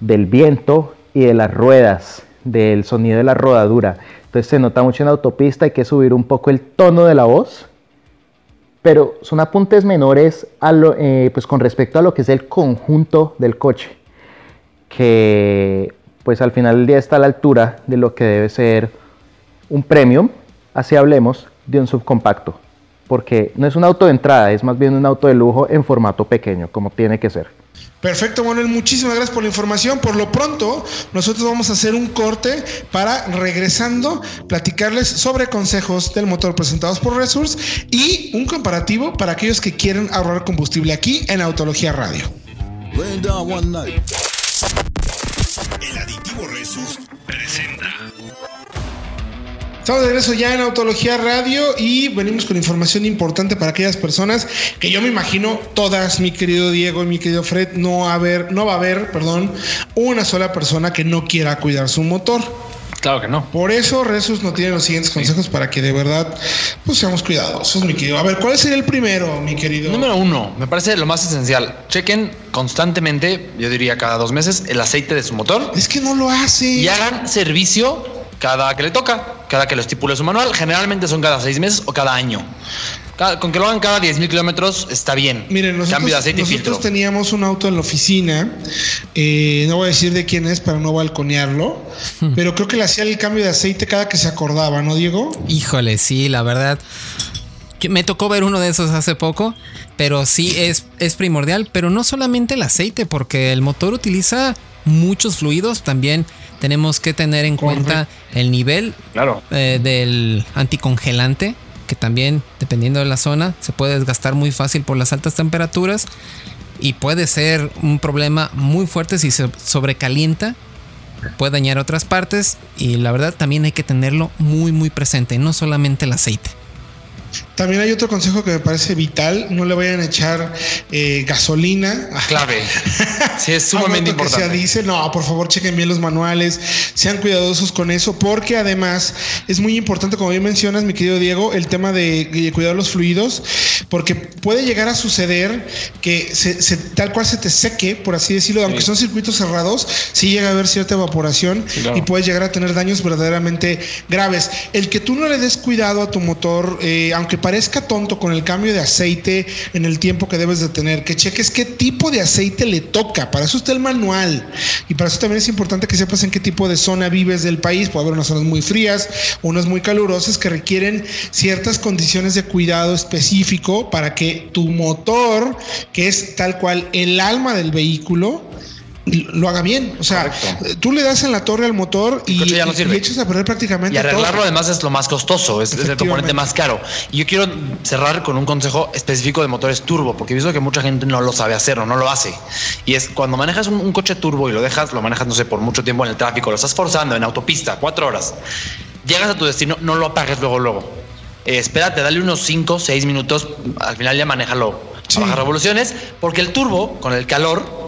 [SPEAKER 6] del viento y de las ruedas, del sonido de la rodadura. Entonces se nota mucho en autopista, hay que subir un poco el tono de la voz, pero son apuntes menores eh, pues con respecto a lo que es el conjunto del coche que pues al final del día está a la altura de lo que debe ser un premium, así hablemos de un subcompacto. Porque no es un auto de entrada, es más bien un auto de lujo en formato pequeño, como tiene que ser.
[SPEAKER 1] Perfecto, Manuel, muchísimas gracias por la información. Por lo pronto, nosotros vamos a hacer un corte para, regresando, platicarles sobre consejos del motor presentados por Resource y un comparativo para aquellos que quieren ahorrar combustible aquí en Autología Radio.
[SPEAKER 4] El aditivo Resus presenta.
[SPEAKER 1] Estamos de regreso ya en Autología Radio y venimos con información importante para aquellas personas que yo me imagino todas, mi querido Diego y mi querido Fred, no, haber, no va a haber, perdón, una sola persona que no quiera cuidar su motor.
[SPEAKER 3] Claro que no.
[SPEAKER 1] Por eso Resus nos tiene los siguientes consejos para que de verdad pues seamos cuidadosos, mi querido. A ver, ¿cuál sería el primero, mi querido?
[SPEAKER 3] Número uno, me parece lo más esencial. Chequen constantemente, yo diría cada dos meses, el aceite de su motor.
[SPEAKER 1] Es que no lo hace.
[SPEAKER 3] Y hagan servicio cada que le toca, cada que lo estipule su manual. Generalmente son cada seis meses o cada año. con que lo hagan cada 10 mil kilómetros está bien.
[SPEAKER 1] Miren, nosotros, Cambio de aceite nosotros teníamos un auto en la oficina. Eh, no voy a decir de quién es para no balconearlo. Hmm. Pero creo que le hacía el cambio de aceite cada que se acordaba, ¿no, Diego?
[SPEAKER 2] Híjole, sí, la verdad. Me tocó ver uno de esos hace poco, pero sí es, es primordial, pero no solamente el aceite, porque el motor utiliza muchos fluidos, también tenemos que tener en cuenta el nivel eh, del anticongelante, que también, dependiendo de la zona, se puede desgastar muy fácil por las altas temperaturas y puede ser un problema muy fuerte si se sobrecalienta. Puede dañar otras partes y la verdad también hay que tenerlo muy muy presente, no solamente el aceite.
[SPEAKER 1] También hay otro consejo que me parece vital, no le vayan a echar eh, gasolina.
[SPEAKER 3] Clave. Sí, es sumamente importante.
[SPEAKER 1] Que dice, no, por favor chequen bien los manuales, sean cuidadosos con eso, porque además es muy importante, como bien mencionas, mi querido Diego, el tema de, cuidar los fluidos, porque puede llegar a suceder que se, tal cual se te seque, por así decirlo, aunque son circuitos cerrados, sí llega a haber cierta evaporación y puedes llegar a tener daños verdaderamente graves. El que tú no le des cuidado a tu motor, eh, aunque parezca tonto con el cambio de aceite en el tiempo que debes de tener, que cheques qué tipo de aceite le toca. Para eso está el manual. Y para eso también es importante que sepas en qué tipo de zona vives del país. Puede haber unas zonas muy frías, unas muy calurosas que requieren ciertas condiciones de cuidado específico para que tu motor, que es tal cual el alma del vehículo, lo haga bien. O sea, tú le das en la torre al motor y, ya no echas a perder prácticamente.
[SPEAKER 3] Y arreglarlo además es lo más costoso, es, el componente más caro. Y yo quiero cerrar con un consejo específico de motores turbo, porque he visto que mucha gente no lo sabe hacer o no lo hace. Y es cuando manejas un, coche turbo y lo dejas, lo manejas, no sé, por mucho tiempo en el tráfico, lo estás forzando en autopista, cuatro horas. Llegas a tu destino, no lo apagues luego, luego. Eh, espérate, dale unos 5, 6 minutos, al final ya manéjalo a bajas revoluciones, porque el turbo, con el calor,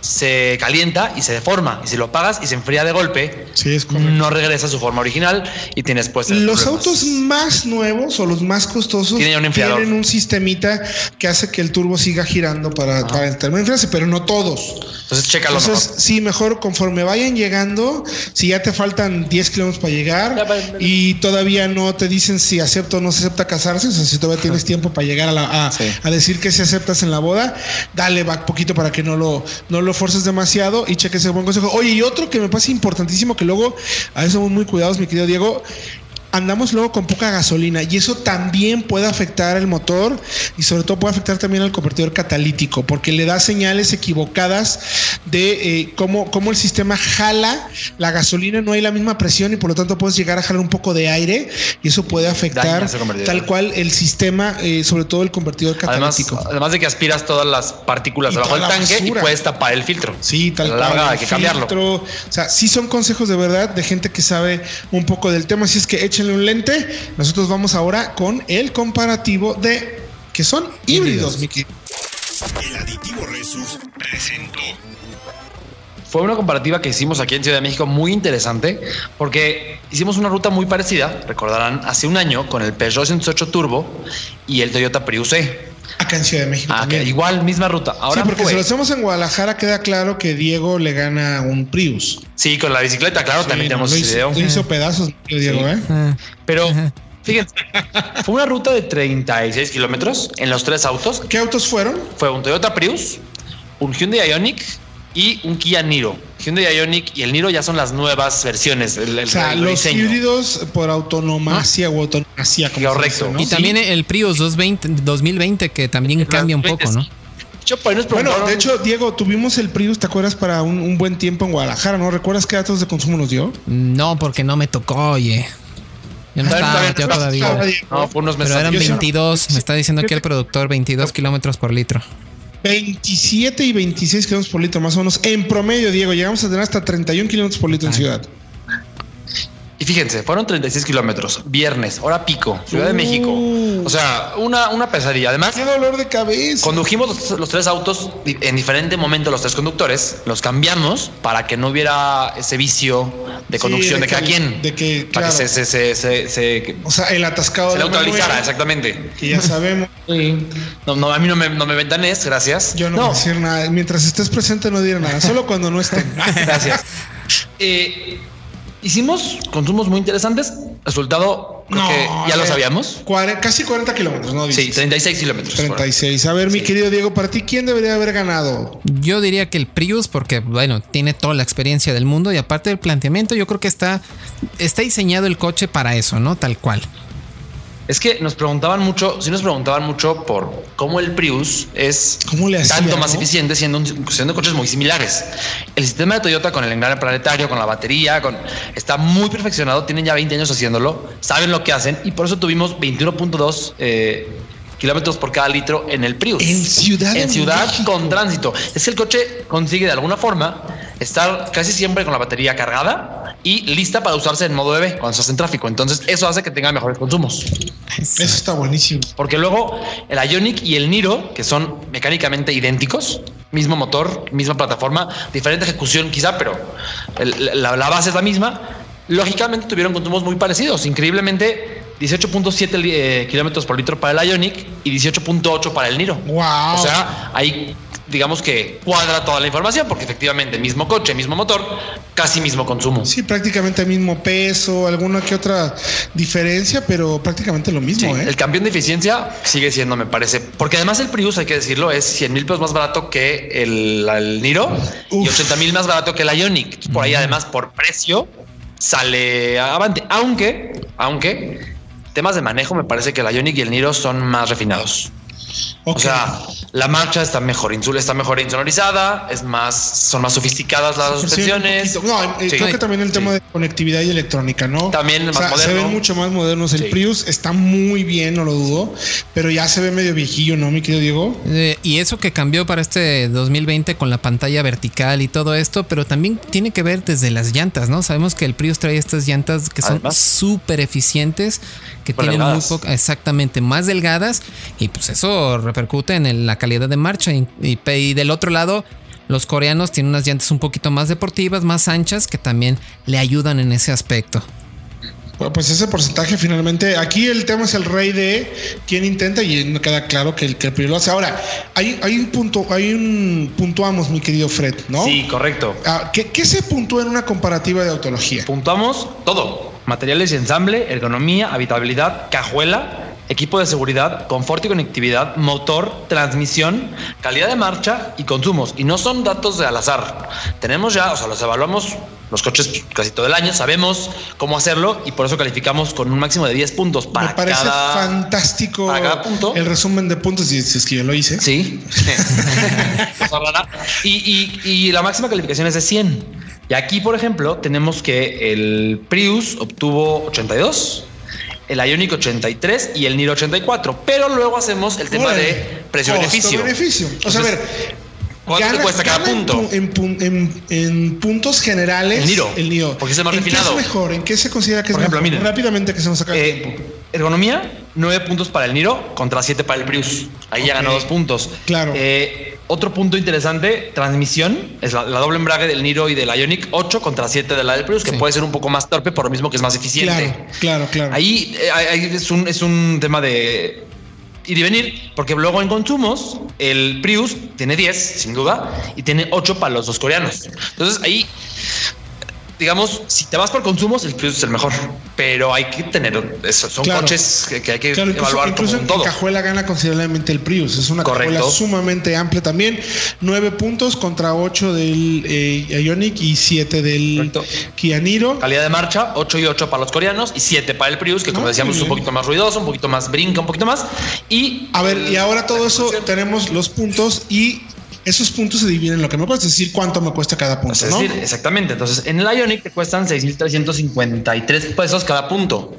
[SPEAKER 3] se calienta y se deforma. Y si lo apagas y se enfría de golpe, no regresa a su forma original y tienes pues.
[SPEAKER 1] Los autos más nuevos o los más costosos
[SPEAKER 3] tienen un,
[SPEAKER 1] tienen un sistemita que hace que el turbo siga girando para, para el enfriarse, pero no todos.
[SPEAKER 3] Entonces, chécalo.
[SPEAKER 1] Entonces, sí, mejor conforme vayan llegando, si ya te faltan 10 kilómetros para llegar y todavía no te dicen si acepta o no se acepta casarse, o sea, si todavía tienes tiempo para llegar a, la, a, decir que si aceptas en la boda, dale va poquito para que no lo, no lo lo fuerzas demasiado y cheque ese buen consejo. Oye, y otro que me parece importantísimo que luego, a eso muy cuidados, mi querido Diego, andamos luego con poca gasolina y eso también puede afectar el motor y sobre todo puede afectar también al convertidor catalítico porque le da señales equivocadas de eh, cómo, cómo, el sistema jala la gasolina, no hay la misma presión y por lo tanto puedes llegar a jalar un poco de aire y eso puede afectar tal cual el sistema, eh, sobre todo el convertidor catalítico.
[SPEAKER 3] Además, de que aspiras todas las partículas debajo del tanque y puedes tapar el filtro.
[SPEAKER 1] Sí, tal cual.
[SPEAKER 3] hay que cambiarlo.
[SPEAKER 1] O sea, sí son consejos de verdad de gente que sabe un poco del tema, así es que échenle un lente. Nosotros vamos ahora con el comparativo de que son híbridos, Miki.
[SPEAKER 4] El aditivo Resus presentó.
[SPEAKER 3] Fue una comparativa que hicimos aquí en Ciudad de México muy interesante porque hicimos una ruta muy parecida, recordarán, hace un año con el Peugeot 108 Turbo y el Toyota Prius E.
[SPEAKER 1] Acá en Ciudad de México.
[SPEAKER 3] Ah, igual, misma ruta. Ahora
[SPEAKER 1] sí, porque si lo hacemos en Guadalajara, queda claro que Diego le gana un Prius.
[SPEAKER 3] Sí, con la bicicleta, claro, también tenemos ese video.
[SPEAKER 1] hizo pedazos, Diego, ¿eh?
[SPEAKER 3] Ah. Pero Fíjense, fue una ruta de 36 kilómetros en los tres autos.
[SPEAKER 1] ¿Qué autos fueron?
[SPEAKER 3] Fue un Toyota Prius, un Hyundai Ioniq y un Kia Niro. Hyundai Ionic y el Niro ya son las nuevas versiones. El,
[SPEAKER 1] o sea, los híbridos por autonomacia o autonomacia.
[SPEAKER 3] Correcto.
[SPEAKER 2] Y también el Prius 220, 2020 que también cambia un poco, ¿no?
[SPEAKER 1] Bueno, de hecho, Diego, tuvimos el Prius, ¿te acuerdas? Para un, buen tiempo en Guadalajara, ¿no? ¿Recuerdas qué datos de consumo nos dio?
[SPEAKER 2] No, porque no me tocó, oye. Yo no estaba todavía.
[SPEAKER 3] No, por unos
[SPEAKER 2] meses. Pero eran 22, me está diciendo aquí el productor, 22 kilómetros por litro.
[SPEAKER 1] 27 y 26 kilómetros por litro, más o menos. En promedio, Diego, llegamos a tener hasta 31 kilómetros por litro en ciudad.
[SPEAKER 3] Fíjense, fueron 36 kilómetros, viernes, hora pico, Ciudad de México. Uh. O sea, una, una pesadilla. Además,
[SPEAKER 1] qué dolor de cabeza.
[SPEAKER 3] Condujimos los, tres autos en diferente momento, los tres conductores, los cambiamos para que no hubiera ese vicio de conducción de, cada quien.
[SPEAKER 1] De que,
[SPEAKER 3] para que se, se, se,
[SPEAKER 1] O sea, el atascado.
[SPEAKER 3] Se neutralizara, exactamente.
[SPEAKER 1] Que ya sabemos.
[SPEAKER 3] no, no, a mí no me, no me ventanes, gracias.
[SPEAKER 1] Yo no, no. voy a decir nada. Mientras estés presente, no diré nada. Solo cuando no estén.
[SPEAKER 3] gracias. Eh, Hicimos consumos muy interesantes. Resultado, creo que ya lo sabíamos.
[SPEAKER 1] casi 40 kilómetros, ¿no?
[SPEAKER 3] Sí, 36 kilómetros.
[SPEAKER 1] 36. A ver, mi querido Diego, para ti, ¿quién debería haber ganado?
[SPEAKER 2] Yo diría que el Prius, porque, bueno, tiene toda la experiencia del mundo y aparte del planteamiento, yo creo que está, está diseñado el coche para eso, ¿no? Tal cual.
[SPEAKER 3] Es que nos preguntaban mucho, sí nos preguntaban mucho por cómo el Prius es tanto más eficiente siendo, siendo coches muy similares. El sistema de Toyota con el engrane planetario, con la batería, con, está muy perfeccionado, tienen ya 20 años haciéndolo, saben lo que hacen y por eso tuvimos 21.2 eh, kilómetros por cada litro en el Prius.
[SPEAKER 1] En ciudad.
[SPEAKER 3] En ciudad con tránsito. Es que el coche consigue de alguna forma estar casi siempre con la batería cargada y lista para usarse en modo EV cuando estás en tráfico. Entonces, eso hace que tenga mejores consumos.
[SPEAKER 1] Eso está buenísimo.
[SPEAKER 3] Porque luego el Ionic y el Niro, que son mecánicamente idénticos, mismo motor, misma plataforma, diferente ejecución quizá, pero la, base es la misma. Lógicamente tuvieron consumos muy parecidos. Increíblemente, 18.7 eh, kilómetros por litro para el Ionic y 18.8 para el Niro.
[SPEAKER 1] Wow.
[SPEAKER 3] O sea, hay digamos que cuadra toda la información, porque efectivamente mismo coche, mismo motor, casi mismo consumo.
[SPEAKER 1] Sí, prácticamente mismo peso, alguna que otra diferencia, pero prácticamente lo mismo. ¿eh?
[SPEAKER 3] El campeón de eficiencia sigue siendo, me parece, porque además el Prius, hay que decirlo, es 100 mil pesos más barato que el, Niro y 80 mil más barato que el Ionic. Por ahí, además, por precio, sale avante, aunque, aunque temas de manejo, me parece que el Ionic y el Niro son más refinados. O sea, la marcha está mejor, está mejor insonorizada, es más, son más sofisticadas las suspensiones.
[SPEAKER 1] no, eh, creo que también el tema de conectividad y electrónica, ¿no?
[SPEAKER 3] También más moderno.
[SPEAKER 1] Se ven mucho más modernos. El Prius está muy bien, no lo dudo, pero ya se ve medio viejillo, ¿no, mi querido Diego?
[SPEAKER 2] Eh, y eso que cambió para este 2020 con la pantalla vertical y todo esto, pero también tiene que ver desde las llantas, ¿no? Sabemos que el Prius trae estas llantas que son súper eficientes, que tienen muy poco, exactamente, más delgadas, y pues eso repercute en la calidad de marcha. Y, del otro lado, los coreanos tienen unas llantas un poquito más deportivas, más anchas, que también le ayudan en ese aspecto.
[SPEAKER 1] pues ese porcentaje finalmente, aquí el tema es el rey de quien intenta y no queda claro que el, que el lo hace. Ahora, hay, hay un punto, hay un puntuamos, mi querido Fred, ¿no?
[SPEAKER 3] Sí, correcto.
[SPEAKER 1] Ah, ¿qué, ¿Qué se puntúa en una comparativa de autología?
[SPEAKER 3] Puntuamos todo. Materiales y ensamble, ergonomía, habitabilidad, cajuela, equipo de seguridad, confort y conectividad, motor, transmisión, calidad de marcha y consumos. Y no son datos de al azar. Tenemos ya, o sea, los evaluamos los coches casi todo el año, sabemos cómo hacerlo y por eso calificamos con un máximo de 10 puntos para
[SPEAKER 1] Me parece fantástico
[SPEAKER 3] punto.
[SPEAKER 1] el resumen de puntos, si es que yo lo hice.
[SPEAKER 3] Sí. y, y, y la máxima calificación es de 100. Y aquí, por ejemplo, tenemos que el Prius obtuvo 82, el Ionic 83 y el Niro 84. Pero luego hacemos el tema de precio-beneficio.
[SPEAKER 1] beneficio. O sea, a ver.
[SPEAKER 3] ¿Cuánto cuesta cada punto?
[SPEAKER 1] En, puntos generales.
[SPEAKER 3] El Niro.
[SPEAKER 1] El Niro.
[SPEAKER 3] Porque es el más
[SPEAKER 1] ¿En
[SPEAKER 3] refinado.
[SPEAKER 1] ¿Qué es mejor? ¿En qué se considera que
[SPEAKER 3] Por
[SPEAKER 1] es
[SPEAKER 3] ejemplo,
[SPEAKER 1] mejor?
[SPEAKER 3] Miren,
[SPEAKER 1] Rápidamente que se nos
[SPEAKER 3] eh, Ergonomía, 9 puntos para el Niro contra 7 para el Prius. Ahí ya ganó 2 puntos.
[SPEAKER 1] Claro.
[SPEAKER 3] Eh, otro punto interesante, transmisión, es la, doble embrague del Niro y del Ionic, 8 contra 7 de la del Prius, que puede ser un poco más torpe por lo mismo que es más eficiente.
[SPEAKER 1] Claro, claro, claro.
[SPEAKER 3] Ahí, eh, es, un, es un tema de ir y venir, porque luego en consumos el Prius tiene 10, sin duda, y tiene 8 para los dos coreanos. Entonces ahí digamos, si te vas por consumos, el Prius es el mejor, pero hay que tener eso. Son coches que, hay que evaluar como un todo.
[SPEAKER 1] Cajuela gana considerablemente el Prius. Es una cajuela sumamente amplia también. Nueve puntos contra ocho del eh, Ionic y siete del Kia Niro.
[SPEAKER 3] Calidad de marcha, ocho y ocho para los coreanos y siete para el Prius, que como decíamos es un poquito más ruidoso, un poquito más brinca, un poquito más. Y
[SPEAKER 1] a ver, y ahora todo eso tenemos los puntos y esos puntos se dividen en lo que me cuesta, es decir, cuánto me cuesta cada punto.
[SPEAKER 3] Es decir, exactamente. Entonces, en el Ionic te cuestan 6.353 pesos cada punto.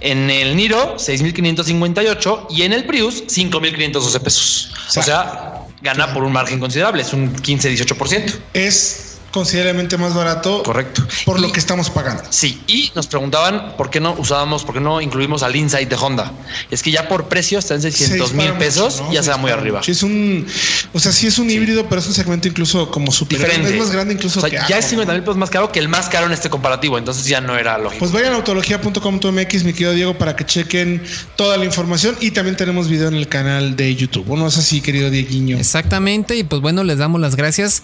[SPEAKER 3] En el Niro, 6.558 y en el Prius, 5.512 pesos. O sea, gana por un margen considerable, es un 15-18%.
[SPEAKER 1] Es considerablemente más barato.
[SPEAKER 3] Correcto.
[SPEAKER 1] Por lo que estamos pagando.
[SPEAKER 3] Sí, y nos preguntaban por qué no usábamos, por qué no incluimos al Insight de Honda. Es que ya por precio está en 600 mil pesos, ya se da muy arriba.
[SPEAKER 1] Sí, es un, o sea, sí es un híbrido, pero es un segmento incluso como super
[SPEAKER 3] Diferente.
[SPEAKER 1] Es más grande incluso
[SPEAKER 3] que Ya es 50 mil pesos más caro que el más caro en este comparativo, entonces ya no era lógico.
[SPEAKER 1] Pues vayan a autología.com.mx, mi querido Diego, para que chequen toda la información y también tenemos video en el canal de YouTube. Bueno, es así, querido Dieguiño.
[SPEAKER 2] Exactamente, y pues bueno, les damos las gracias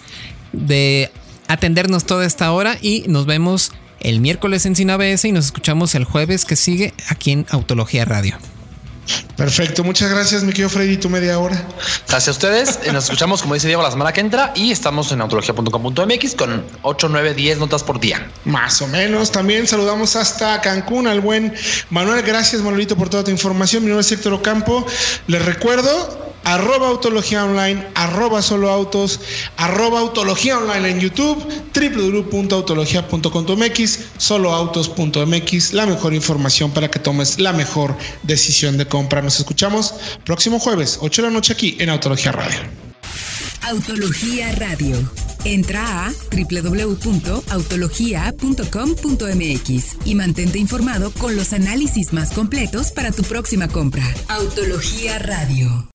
[SPEAKER 2] de atendernos toda esta hora y nos vemos el miércoles en Sinabs y nos escuchamos el jueves que sigue aquí en Autología Radio.
[SPEAKER 1] Perfecto, muchas gracias, mi querido Freddy, tu media hora.
[SPEAKER 3] Gracias a ustedes. Nos escuchamos, como dice Diego, la semana que entra y estamos en autología.com.mx con 8, 9, 10 notas por día.
[SPEAKER 1] Más o menos. También saludamos hasta Cancún al buen Manuel. Gracias, Manuelito, por toda tu información. Mi nombre es Héctor Ocampo. Les recuerdo, arroba autología online, arroba solo autos, arroba autología online en YouTube, www.autología.com.mx, soloautos.mx, la mejor información para que tomes la mejor decisión de compra. Nos escuchamos próximo jueves, 8 de la noche aquí en Autología Radio.
[SPEAKER 5] Autología Radio. Entra a www.autologia.com.mx y mantente informado con los análisis más completos para tu próxima compra. Autología Radio.